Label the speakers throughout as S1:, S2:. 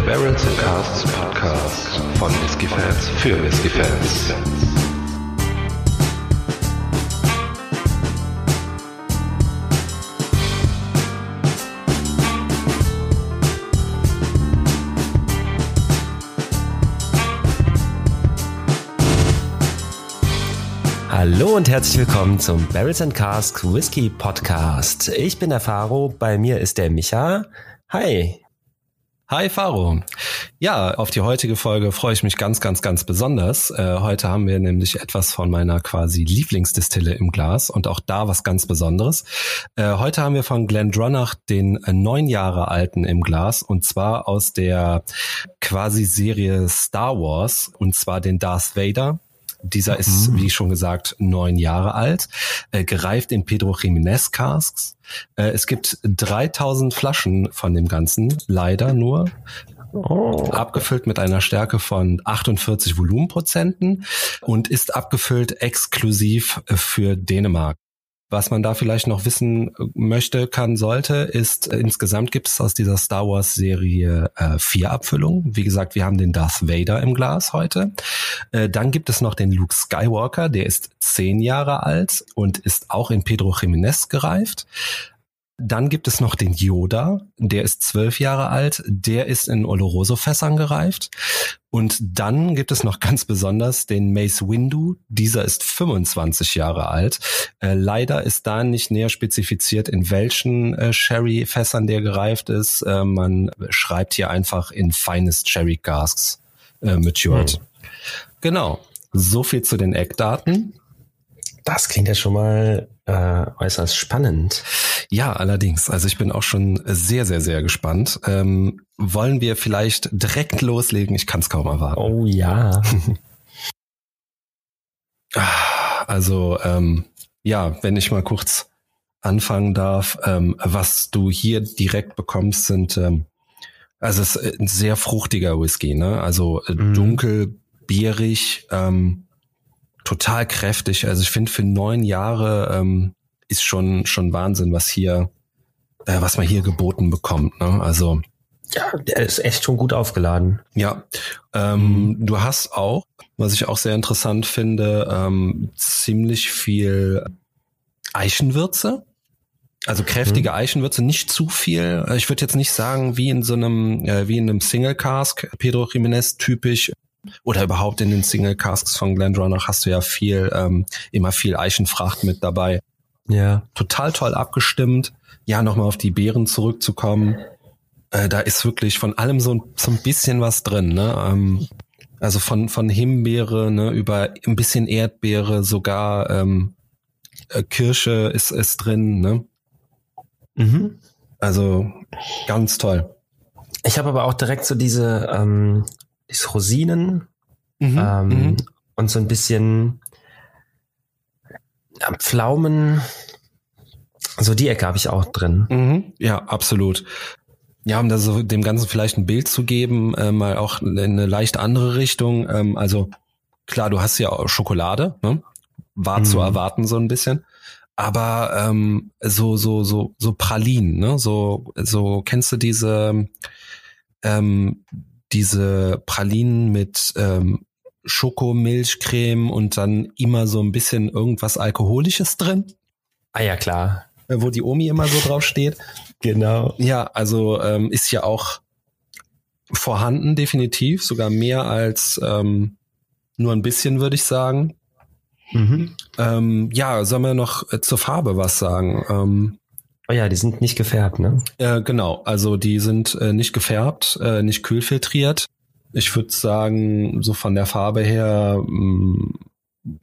S1: der Barrels and Casts Podcast von Whiskey Fans für Whiskey Fans.
S2: Hallo und herzlich willkommen zum Barrels and Cask Whisky Podcast. Ich bin der Faro, bei mir ist der Micha. Hi.
S3: Hi Faro. Ja, auf die heutige Folge freue ich mich ganz, ganz, ganz besonders. Äh, heute haben wir nämlich etwas von meiner quasi Lieblingsdistille im Glas und auch da was ganz Besonderes. Äh, heute haben wir von Glendronach den äh, neun Jahre alten im Glas und zwar aus der quasi Serie Star Wars und zwar den Darth Vader dieser mhm. ist, wie schon gesagt, neun Jahre alt, äh, gereift in Pedro Jiménez Casks. Äh, es gibt 3000 Flaschen von dem Ganzen, leider nur. Oh. Abgefüllt mit einer Stärke von 48 Volumenprozenten und ist abgefüllt exklusiv für Dänemark. Was man da vielleicht noch wissen möchte, kann, sollte, ist, äh, insgesamt gibt es aus dieser Star Wars Serie äh, vier Abfüllungen. Wie gesagt, wir haben den Darth Vader im Glas heute. Äh, dann gibt es noch den Luke Skywalker, der ist zehn Jahre alt und ist auch in Pedro Jiménez gereift. Dann gibt es noch den Yoda, der ist zwölf Jahre alt, der ist in Oloroso-Fässern gereift. Und dann gibt es noch ganz besonders den Mace Windu, dieser ist 25 Jahre alt. Äh, leider ist da nicht näher spezifiziert, in welchen äh, Sherry-Fässern der gereift ist. Äh, man schreibt hier einfach in Finest Sherry Casks äh, matured. Hm. Genau. So viel zu den Eckdaten.
S2: Das klingt ja schon mal äh, äußerst spannend.
S3: Ja, allerdings. Also ich bin auch schon sehr, sehr, sehr gespannt. Ähm, wollen wir vielleicht direkt loslegen? Ich kann es kaum erwarten.
S2: Oh ja.
S3: also ähm, ja, wenn ich mal kurz anfangen darf, ähm, was du hier direkt bekommst, sind ähm, also es ist ein sehr fruchtiger Whisky, ne? Also äh, mhm. dunkel, bierig, ähm, total kräftig. Also ich finde für neun Jahre ähm, ist schon schon Wahnsinn, was hier, äh, was man hier geboten bekommt. Ne? Also
S2: ja, der ist echt schon gut aufgeladen.
S3: Ja, ähm, mhm. du hast auch, was ich auch sehr interessant finde, ähm, ziemlich viel Eichenwürze. Also kräftige mhm. Eichenwürze, nicht zu viel. Ich würde jetzt nicht sagen, wie in so einem, äh, wie in einem Single Cask, Pedro Jiménez typisch, oder überhaupt in den Single Casks von Glendronach hast du ja viel, ähm, immer viel Eichenfracht mit dabei. Ja. Total toll abgestimmt. Ja, nochmal auf die Beeren zurückzukommen. Äh, da ist wirklich von allem so, so ein bisschen was drin, ne? Ähm, also von, von Himbeere, ne, über ein bisschen Erdbeere, sogar ähm, äh, Kirsche ist, ist drin, ne? Mhm. Also ganz toll.
S2: Ich habe aber auch direkt so diese ähm, ist Rosinen mhm, ähm, mhm. und so ein bisschen Pflaumen. So die Ecke habe ich auch drin.
S3: Mhm, ja, absolut. Ja, um da so dem Ganzen vielleicht ein Bild zu geben, äh, mal auch in eine leicht andere Richtung. Ähm, also klar, du hast ja auch Schokolade, ne? war zu mhm. erwarten so ein bisschen. Aber ähm, so so so so Pralinen, ne? So so kennst du diese ähm, diese Pralinen mit ähm, Schokomilchcreme und dann immer so ein bisschen irgendwas Alkoholisches drin.
S2: Ah ja, klar.
S3: Äh, wo die Omi immer so drauf steht.
S2: Genau.
S3: Ja, also ähm, ist ja auch vorhanden, definitiv. Sogar mehr als ähm, nur ein bisschen, würde ich sagen. Mhm. Ähm, ja, sollen wir noch äh, zur Farbe was sagen? Ähm,
S2: Oh ja, die sind nicht gefärbt, ne?
S3: Äh, genau, also die sind äh, nicht gefärbt, äh, nicht kühlfiltriert. Ich würde sagen, so von der Farbe her mm,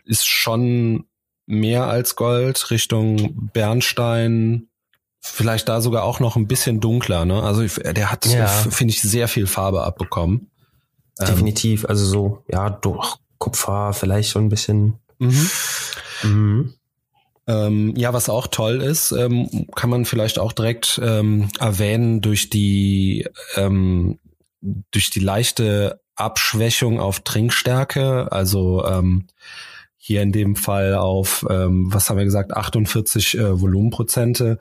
S3: ist schon mehr als Gold Richtung Bernstein. Vielleicht da sogar auch noch ein bisschen dunkler, ne? Also der hat, ja. finde ich, sehr viel Farbe abbekommen.
S2: Ähm, Definitiv, also so, ja, durch Kupfer, vielleicht schon ein bisschen. Mhm.
S3: Mhm. Ähm, ja, was auch toll ist, ähm, kann man vielleicht auch direkt ähm, erwähnen durch die ähm, durch die leichte Abschwächung auf Trinkstärke, also ähm, hier in dem Fall auf, ähm, was haben wir gesagt, 48 äh, Volumenprozente,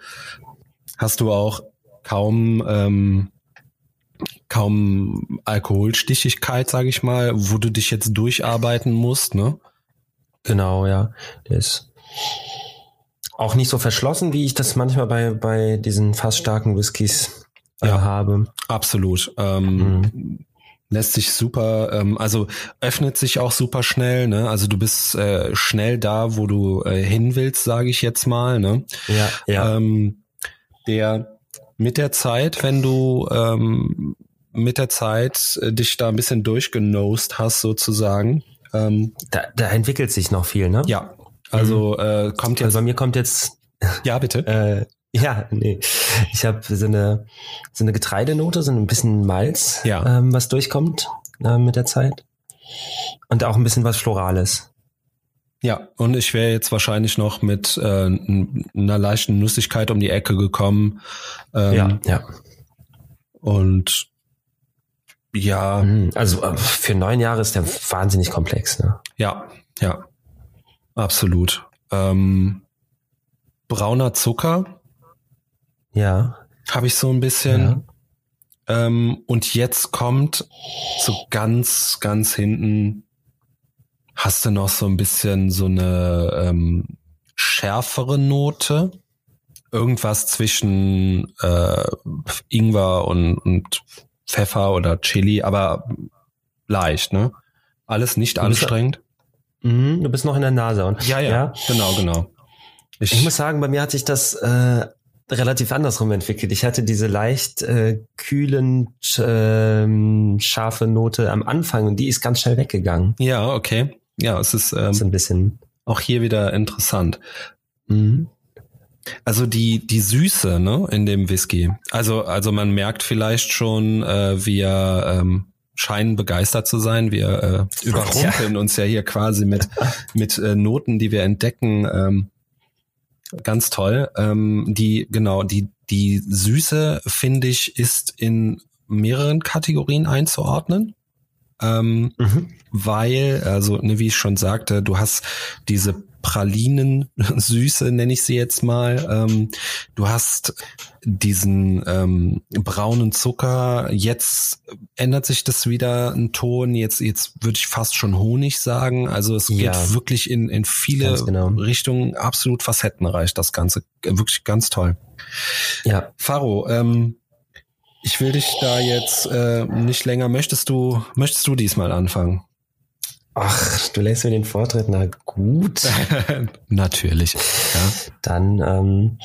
S3: hast du auch kaum ähm, kaum Alkoholstichigkeit, sage ich mal, wo du dich jetzt durcharbeiten musst, ne?
S2: Genau, ja. Der ist auch nicht so verschlossen, wie ich das manchmal bei, bei diesen fast starken Whiskys ja, habe.
S3: Absolut. Ähm, mhm. Lässt sich super, ähm, also öffnet sich auch super schnell, ne? Also du bist äh, schnell da, wo du äh, hin willst, sage ich jetzt mal, ne?
S2: Ja, ja.
S3: Ähm, der mit der Zeit, wenn du ähm, mit der Zeit äh, dich da ein bisschen durchgenost hast, sozusagen.
S2: Ähm, da, da entwickelt sich noch viel, ne?
S3: Ja. Also mhm. äh, kommt jetzt.
S2: Also bei mir kommt jetzt.
S3: Ja, bitte.
S2: äh, ja, nee. Ich habe so eine so eine Getreidenote, so ein bisschen Malz,
S3: ja.
S2: ähm, was durchkommt äh, mit der Zeit. Und auch ein bisschen was Florales.
S3: Ja, und ich wäre jetzt wahrscheinlich noch mit äh, einer leichten Nussigkeit um die Ecke gekommen.
S2: Ähm, ja, ja.
S3: Und ja.
S2: Mhm. Also äh, für neun Jahre ist der wahnsinnig komplex. Ne?
S3: Ja, ja. Absolut. Ähm, brauner Zucker.
S2: Ja.
S3: Habe ich so ein bisschen. Ja. Ähm, und jetzt kommt so ganz, ganz hinten hast du noch so ein bisschen so eine ähm, schärfere Note. Irgendwas zwischen äh, Ingwer und, und Pfeffer oder Chili, aber leicht, ne? Alles nicht anstrengend.
S2: Mhm, du bist noch in der Nase. Und,
S3: ja, ja, ja, genau, genau.
S2: Ich, ich, muss sagen, bei mir hat sich das äh, relativ andersrum entwickelt. Ich hatte diese leicht äh, kühlen, äh, scharfe Note am Anfang und die ist ganz schnell weggegangen.
S3: Ja, okay. Ja, es ist, ähm,
S2: ist ein bisschen
S3: auch hier wieder interessant. Mhm. Also die die Süße, ne, in dem Whisky. Also also man merkt vielleicht schon, äh, wir ähm, scheinen begeistert zu sein. Wir äh, überrumpeln ja. uns ja hier quasi mit mit äh, Noten, die wir entdecken. Ähm, ganz toll. Ähm, die genau die die Süße finde ich ist in mehreren Kategorien einzuordnen. Ähm, mhm. Weil, also, ne, wie ich schon sagte, du hast diese Pralinen-Süße, nenne ich sie jetzt mal. Ähm, du hast diesen ähm, braunen Zucker. Jetzt ändert sich das wieder ein Ton. Jetzt, jetzt würde ich fast schon Honig sagen. Also es ja. geht wirklich in, in viele genau. Richtungen absolut facettenreich, das Ganze. Wirklich ganz toll.
S2: Ja.
S3: Faro, ähm, ich will dich da jetzt äh, nicht länger. Möchtest du, möchtest du diesmal anfangen?
S2: Ach, du lässt mir den Vortritt, na gut.
S3: Natürlich. Ja.
S2: Dann, ähm,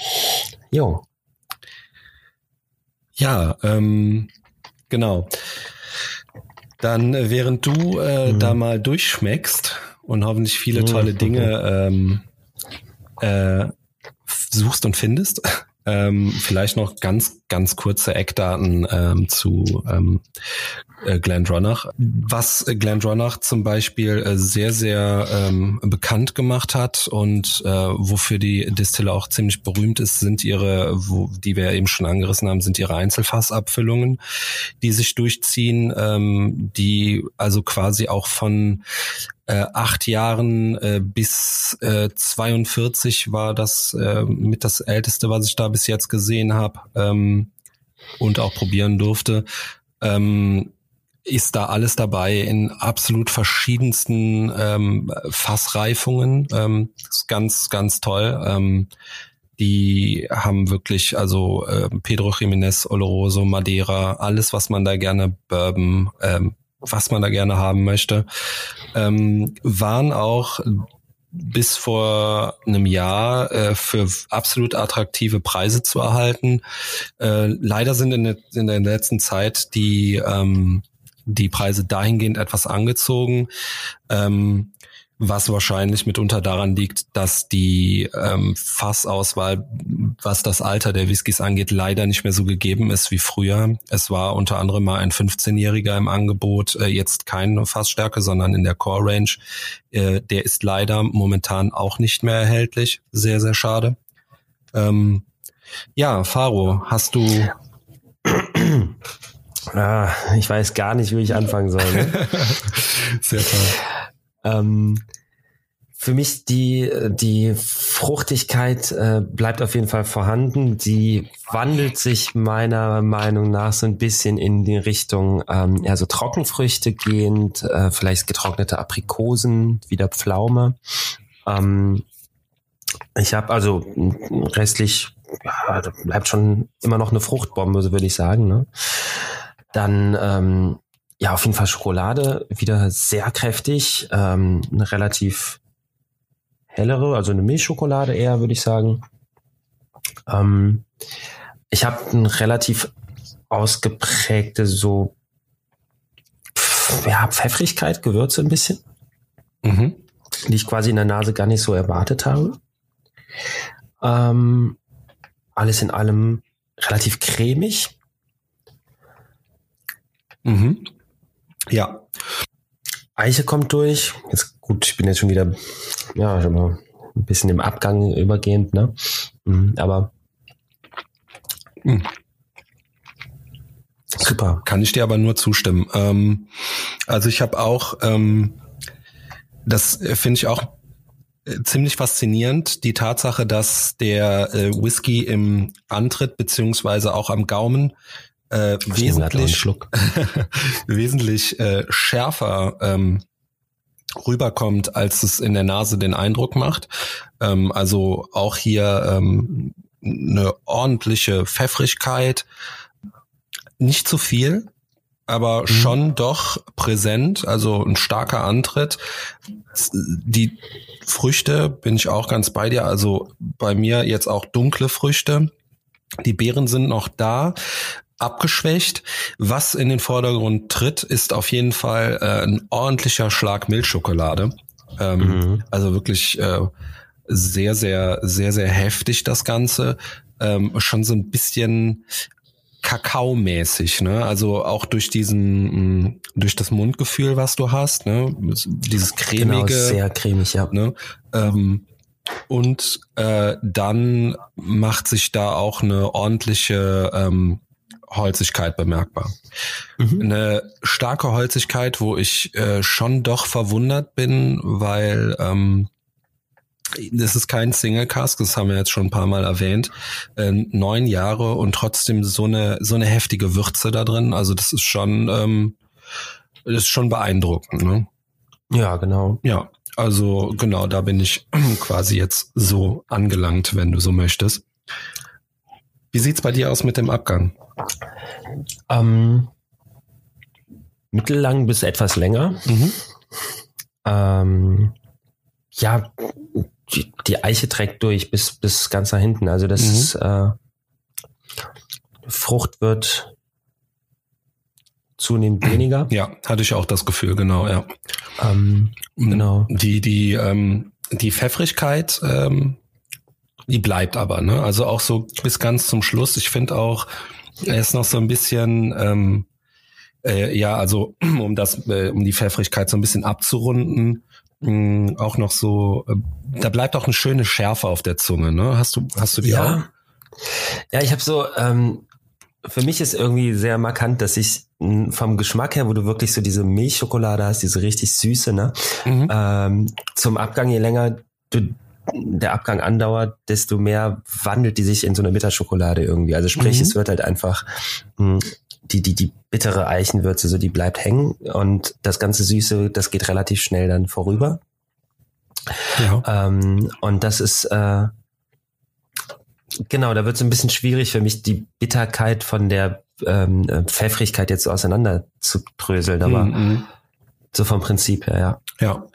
S2: jo.
S3: Ja, ähm, genau. Dann, äh, während du äh, mhm. da mal durchschmeckst und hoffentlich viele tolle mhm. Dinge ähm, äh, suchst und findest, ähm, vielleicht noch ganz, ganz kurze Eckdaten ähm, zu ähm, äh, Glendronach. Was Glendronach zum Beispiel äh, sehr, sehr ähm, bekannt gemacht hat und äh, wofür die Distille auch ziemlich berühmt ist, sind ihre, wo, die wir eben schon angerissen haben, sind ihre Einzelfassabfüllungen, die sich durchziehen, ähm, die also quasi auch von äh, acht Jahren äh, bis äh, 42 war das äh, mit das älteste, was ich da bis jetzt gesehen habe ähm, und auch probieren durfte. Ähm, ist da alles dabei in absolut verschiedensten ähm, Fassreifungen. Ähm, ist ganz, ganz toll. Ähm, die haben wirklich, also äh, Pedro Jiménez, Oloroso, Madeira, alles, was man da gerne Bourbon, ähm, was man da gerne haben möchte, ähm, waren auch bis vor einem Jahr äh, für absolut attraktive Preise zu erhalten. Äh, leider sind in der, in der letzten Zeit die ähm, die Preise dahingehend etwas angezogen. Ähm, was wahrscheinlich mitunter daran liegt, dass die ähm, Fassauswahl, was das Alter der Whiskys angeht, leider nicht mehr so gegeben ist wie früher. Es war unter anderem mal ein 15-Jähriger im Angebot, äh, jetzt keine Fassstärke, sondern in der Core Range. Äh, der ist leider momentan auch nicht mehr erhältlich. Sehr, sehr schade. Ähm, ja, Faro, hast du
S2: Ah, ich weiß gar nicht, wie ich anfangen soll. Ne?
S3: Sehr toll.
S2: Ähm, für mich die, die Fruchtigkeit äh, bleibt auf jeden Fall vorhanden. Die wandelt sich meiner Meinung nach so ein bisschen in die Richtung ähm, eher so Trockenfrüchte gehend, äh, vielleicht getrocknete Aprikosen, wieder Pflaume. Ähm, ich habe also restlich, ja, da bleibt schon immer noch eine Fruchtbombe, so würde ich sagen. Ne? Dann ähm, ja, auf jeden Fall Schokolade, wieder sehr kräftig, ähm, eine relativ hellere, also eine Milchschokolade eher, würde ich sagen. Ähm, ich habe ein relativ ausgeprägte so ja, Pfeffrigkeit, Gewürze ein bisschen, mhm. die ich quasi in der Nase gar nicht so erwartet habe. Ähm, alles in allem relativ cremig.
S3: Mhm. Ja.
S2: Eiche kommt durch. Jetzt gut, ich bin jetzt schon wieder, ja, schon mal ein bisschen im Abgang übergehend, ne? Mhm, aber mhm.
S3: super. Kann ich dir aber nur zustimmen. Ähm, also ich habe auch, ähm, das finde ich auch äh, ziemlich faszinierend, die Tatsache, dass der äh, Whisky im Antritt beziehungsweise auch am Gaumen äh, wesentlich, wesentlich äh, schärfer ähm, rüberkommt, als es in der Nase den Eindruck macht. Ähm, also auch hier ähm, eine ordentliche Pfeffrigkeit, nicht zu viel, aber mhm. schon doch präsent, also ein starker Antritt. Die Früchte bin ich auch ganz bei dir, also bei mir jetzt auch dunkle Früchte. Die Beeren sind noch da, abgeschwächt. Was in den Vordergrund tritt, ist auf jeden Fall äh, ein ordentlicher Schlag Milchschokolade. Ähm, mhm. Also wirklich äh, sehr, sehr, sehr, sehr heftig das Ganze. Ähm, schon so ein bisschen Kakao-mäßig, ne? Also auch durch diesen, mm, durch das Mundgefühl, was du hast, ne? Dieses cremige. Genau,
S2: sehr cremig, ja.
S3: Ne? Ähm, und äh, dann macht sich da auch eine ordentliche ähm, Holzigkeit bemerkbar. Mhm. Eine starke Holzigkeit, wo ich äh, schon doch verwundert bin, weil ähm, das ist kein Single Cask, das haben wir jetzt schon ein paar Mal erwähnt. Äh, neun Jahre und trotzdem so eine so eine heftige Würze da drin. Also das ist schon ähm, das ist schon beeindruckend. Ne?
S2: Ja, genau.
S3: Ja, also genau, da bin ich quasi jetzt so angelangt, wenn du so möchtest. Wie sieht's bei dir aus mit dem Abgang?
S2: Ähm, mittellang bis etwas länger. Mhm. Ähm, ja, die, die, Eiche trägt durch bis, bis ganz nach hinten. Also das mhm. ist, äh, Frucht wird zunehmend weniger.
S3: Ja, hatte ich auch das Gefühl, genau, ja.
S2: Ähm, genau.
S3: Die, die, ähm, die Pfeffrigkeit ähm, die bleibt aber, ne? Also auch so bis ganz zum Schluss. Ich finde auch, er ist noch so ein bisschen, ähm, äh, ja, also um das, äh, um die Pfeffrigkeit so ein bisschen abzurunden, mh, mm, auch noch so, äh, da bleibt auch eine schöne Schärfe auf der Zunge, ne? Hast du, hast du die
S2: ja.
S3: auch?
S2: Ja, ich habe so, ähm, für mich ist irgendwie sehr markant, dass ich vom Geschmack her, wo du wirklich so diese Milchschokolade hast, diese richtig süße, ne? Mhm. Ähm, zum Abgang, je länger du der Abgang andauert, desto mehr wandelt die sich in so eine Bitterschokolade irgendwie. Also sprich, mhm. es wird halt einfach mh, hm, die, die, die bittere Eichenwürze, so die bleibt hängen und das ganze Süße, das geht relativ schnell dann vorüber. Ja. Ähm, und das ist äh, genau, da wird es ein bisschen schwierig für mich, die Bitterkeit von der ähm, Pfeffrigkeit jetzt so auseinander zu dröseln, aber mhm. So vom Prinzip her, ja.
S3: Ja,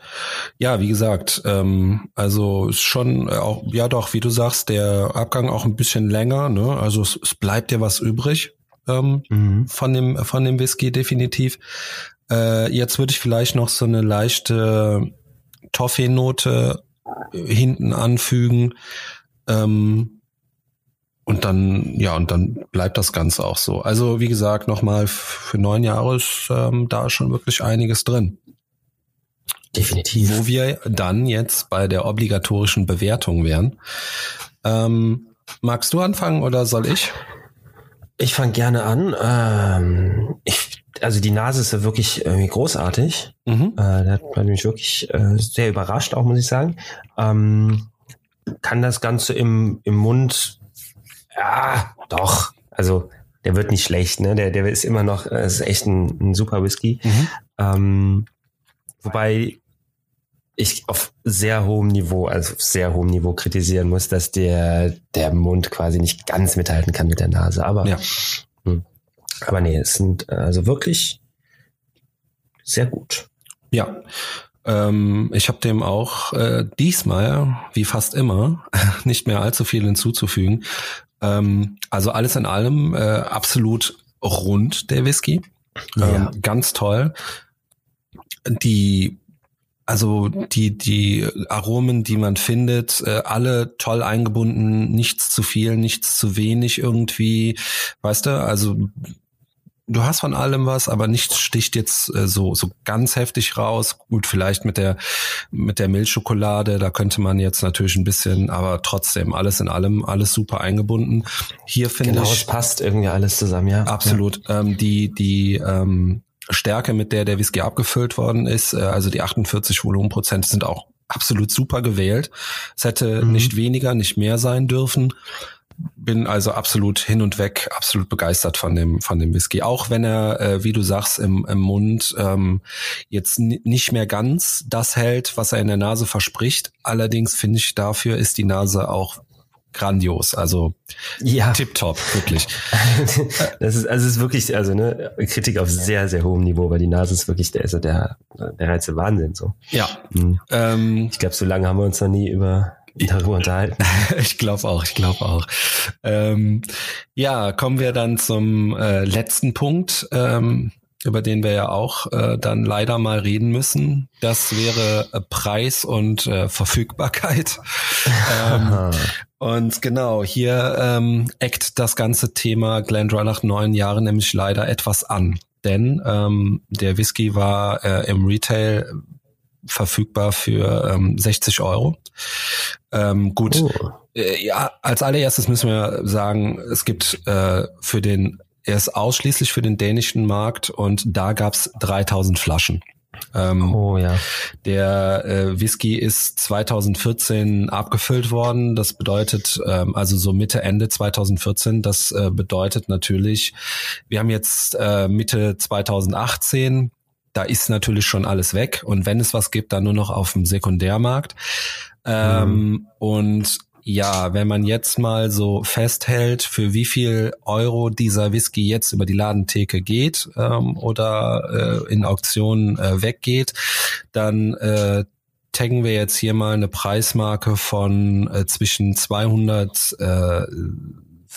S3: ja, wie gesagt, ähm, also schon auch, ja doch, wie du sagst, der Abgang auch ein bisschen länger, ne? Also es, es bleibt ja was übrig ähm, mhm. von dem von dem Whisky definitiv. Äh, jetzt würde ich vielleicht noch so eine leichte Toffee-Note hinten anfügen. Ähm, und dann, ja, und dann bleibt das Ganze auch so. Also, wie gesagt, nochmal für neun Jahre ist ähm, da schon wirklich einiges drin.
S2: Definitiv.
S3: Wo wir dann jetzt bei der obligatorischen Bewertung wären. Ähm, magst du anfangen oder soll ich?
S2: Ich fange gerne an. Ähm, ich also die Nase ist ja wirklich irgendwie großartig. Mhm. Äh, da hat man mich wirklich äh, sehr überrascht, auch muss ich sagen. Ähm, kann das Ganze im, im Mund, ja, doch. Also der wird nicht schlecht, ne? Der, der ist immer noch, äh, ist echt ein, ein super Whisky. Mhm. Ähm, wobei ich auf sehr hohem Niveau, also auf sehr hohem Niveau kritisieren muss, dass der, der Mund quasi nicht ganz mithalten kann mit der Nase. Aber, ja. Hm. aber nee, es sind also wirklich sehr gut.
S3: Ja. Ähm, ich habe dem auch äh, diesmal, wie fast immer, nicht mehr allzu viel hinzuzufügen. Ähm, also alles in allem äh, absolut rund, der Whisky. Ähm, Ganz toll. Die also die, die Aromen, die man findet, äh, alle toll eingebunden, nichts zu viel, nichts zu wenig irgendwie, weißt du, also du hast von allem was, aber nichts sticht jetzt äh, so so ganz heftig raus. Gut, vielleicht mit der mit der Milchschokolade, da könnte man jetzt natürlich ein bisschen, aber trotzdem alles in allem alles super eingebunden. Hier finde genau, ich
S2: es passt irgendwie alles zusammen, ja.
S3: Absolut. Ja. Ähm, die die ähm, Stärke, mit der der Whisky abgefüllt worden ist, äh, also die 48 Volumenprozent sind auch absolut super gewählt. Es hätte mhm. nicht weniger, nicht mehr sein dürfen. Bin also absolut hin und weg, absolut begeistert von dem von dem Whisky. Auch wenn er, äh, wie du sagst, im, im Mund ähm, jetzt nicht mehr ganz das hält, was er in der Nase verspricht. Allerdings finde ich, dafür ist die Nase auch grandios. Also ja. tipptopp, wirklich.
S2: das ist, also es ist wirklich, also ne, Kritik auf sehr, sehr hohem Niveau, weil die Nase ist wirklich der, also der, der reinste Wahnsinn so.
S3: Ja.
S2: Mhm. Ähm, ich glaube, so lange haben wir uns noch nie über darüber unterhalten.
S3: ich glaube auch, ich glaube auch. Ähm, ja, kommen wir dann zum äh, letzten Punkt. Ähm, über den wir ja auch äh, dann leider mal reden müssen. Das wäre äh, Preis und äh, Verfügbarkeit. ähm, und genau, hier ähm, eckt das ganze Thema Glendroy nach neun Jahren nämlich leider etwas an. Denn ähm, der Whisky war äh, im Retail verfügbar für ähm, 60 Euro. Ähm, gut, oh. äh, ja, als allererstes müssen wir sagen, es gibt äh, für den er ist ausschließlich für den dänischen Markt und da gab's 3000 Flaschen.
S2: Ähm, oh ja.
S3: Der äh, Whisky ist 2014 abgefüllt worden. Das bedeutet, ähm, also so Mitte, Ende 2014. Das äh, bedeutet natürlich, wir haben jetzt äh, Mitte 2018. Da ist natürlich schon alles weg. Und wenn es was gibt, dann nur noch auf dem Sekundärmarkt. Ähm, mhm. Und ja, wenn man jetzt mal so festhält, für wie viel Euro dieser Whisky jetzt über die Ladentheke geht ähm, oder äh, in Auktionen äh, weggeht, dann äh, taggen wir jetzt hier mal eine Preismarke von äh, zwischen 200 äh,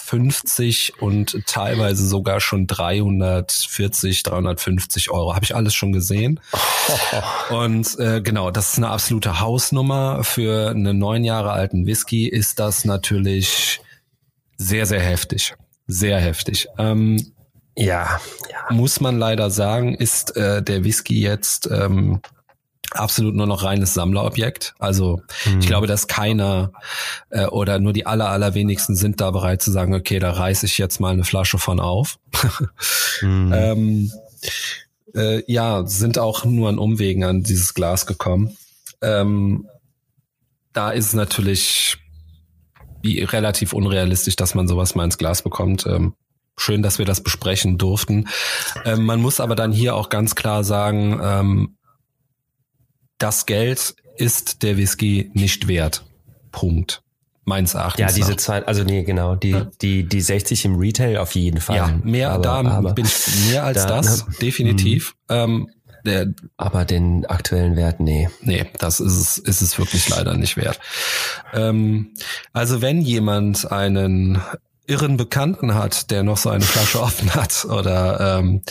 S3: 350 und teilweise sogar schon 340, 350 Euro. Habe ich alles schon gesehen. Und äh, genau, das ist eine absolute Hausnummer. Für einen neun Jahre alten Whisky ist das natürlich sehr, sehr heftig. Sehr heftig. Ähm, ja, ja, muss man leider sagen, ist äh, der Whisky jetzt ähm, absolut nur noch reines Sammlerobjekt. Also mhm. ich glaube, dass keiner äh, oder nur die aller allerwenigsten sind da bereit zu sagen, okay, da reiße ich jetzt mal eine Flasche von auf. mhm. ähm, äh, ja, sind auch nur an Umwegen an dieses Glas gekommen. Ähm, da ist es natürlich relativ unrealistisch, dass man sowas mal ins Glas bekommt. Ähm, schön, dass wir das besprechen durften. Ähm, man muss aber dann hier auch ganz klar sagen, ähm, das Geld ist der Whisky nicht wert. Punkt. Meins Erachtens.
S2: Ja, diese zwei, also nee, genau, die, ja. die, die 60 im Retail auf jeden Fall. Ja,
S3: mehr, aber, da aber bin ich mehr als da, das, ne, definitiv. Ähm,
S2: der, aber den aktuellen Wert, nee.
S3: Nee, das ist es, ist es wirklich leider nicht wert. Ähm, also wenn jemand einen irren Bekannten hat, der noch so eine Flasche offen hat oder ähm,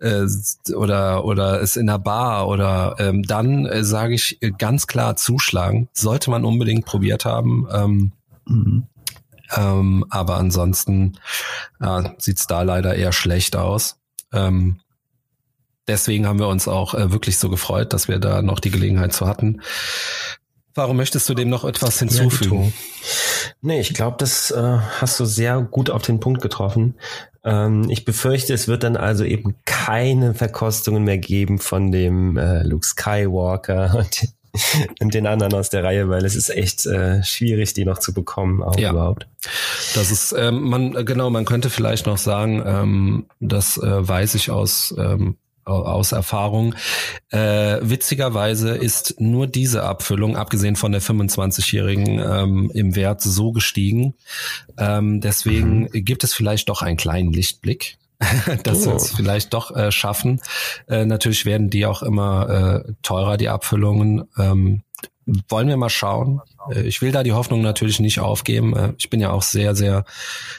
S3: äh, oder oder ist in der Bar oder ähm, dann äh, sage ich ganz klar zuschlagen. Sollte man unbedingt probiert haben. Ähm, mhm. ähm, aber ansonsten ja, sieht's da leider eher schlecht aus. Ähm, deswegen haben wir uns auch äh, wirklich so gefreut, dass wir da noch die Gelegenheit zu hatten. Warum möchtest du dem noch etwas hinzufügen?
S2: Nee, ich glaube, das äh, hast du sehr gut auf den Punkt getroffen. Ähm, ich befürchte, es wird dann also eben keine Verkostungen mehr geben von dem äh, Luke Skywalker und, und, den anderen aus der Reihe, weil es ist echt äh, schwierig, die noch zu bekommen, auch ja. überhaupt.
S3: Das ist, ähm, man, genau, man könnte vielleicht noch sagen, ähm, das äh, weiß ich aus ähm, aus Erfahrung. Äh, witzigerweise ist nur diese Abfüllung, abgesehen von der 25-jährigen, ähm, im Wert so gestiegen. Ähm, deswegen mhm. gibt es vielleicht doch einen kleinen Lichtblick. dass oh. wir es vielleicht doch äh, schaffen. Äh, natürlich werden die auch immer äh, teurer, die Abfüllungen. Ähm, wollen wir mal schauen. Äh, ich will da die Hoffnung natürlich nicht aufgeben. Äh, ich bin ja auch sehr, sehr,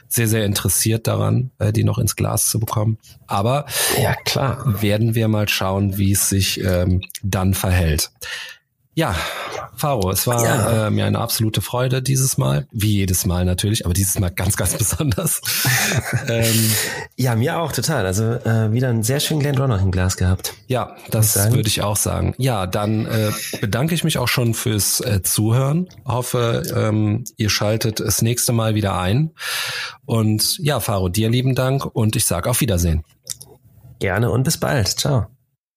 S3: sehr, sehr interessiert daran, äh, die noch ins Glas zu bekommen. Aber ja, klar, werden wir mal schauen, wie es sich ähm, dann verhält. Ja, Faro, es war ja. äh, mir eine absolute Freude dieses Mal, wie jedes Mal natürlich, aber dieses Mal ganz, ganz besonders.
S2: ähm, ja, mir auch total. Also äh, wieder einen sehr schönen Glenn noch im Glas gehabt.
S3: Ja, das würde ich auch sagen. Ja, dann äh, bedanke ich mich auch schon fürs äh, Zuhören. Hoffe, ähm, ihr schaltet das nächste Mal wieder ein. Und ja, Faro, dir lieben Dank und ich sage auf Wiedersehen.
S2: Gerne und bis bald. Ciao.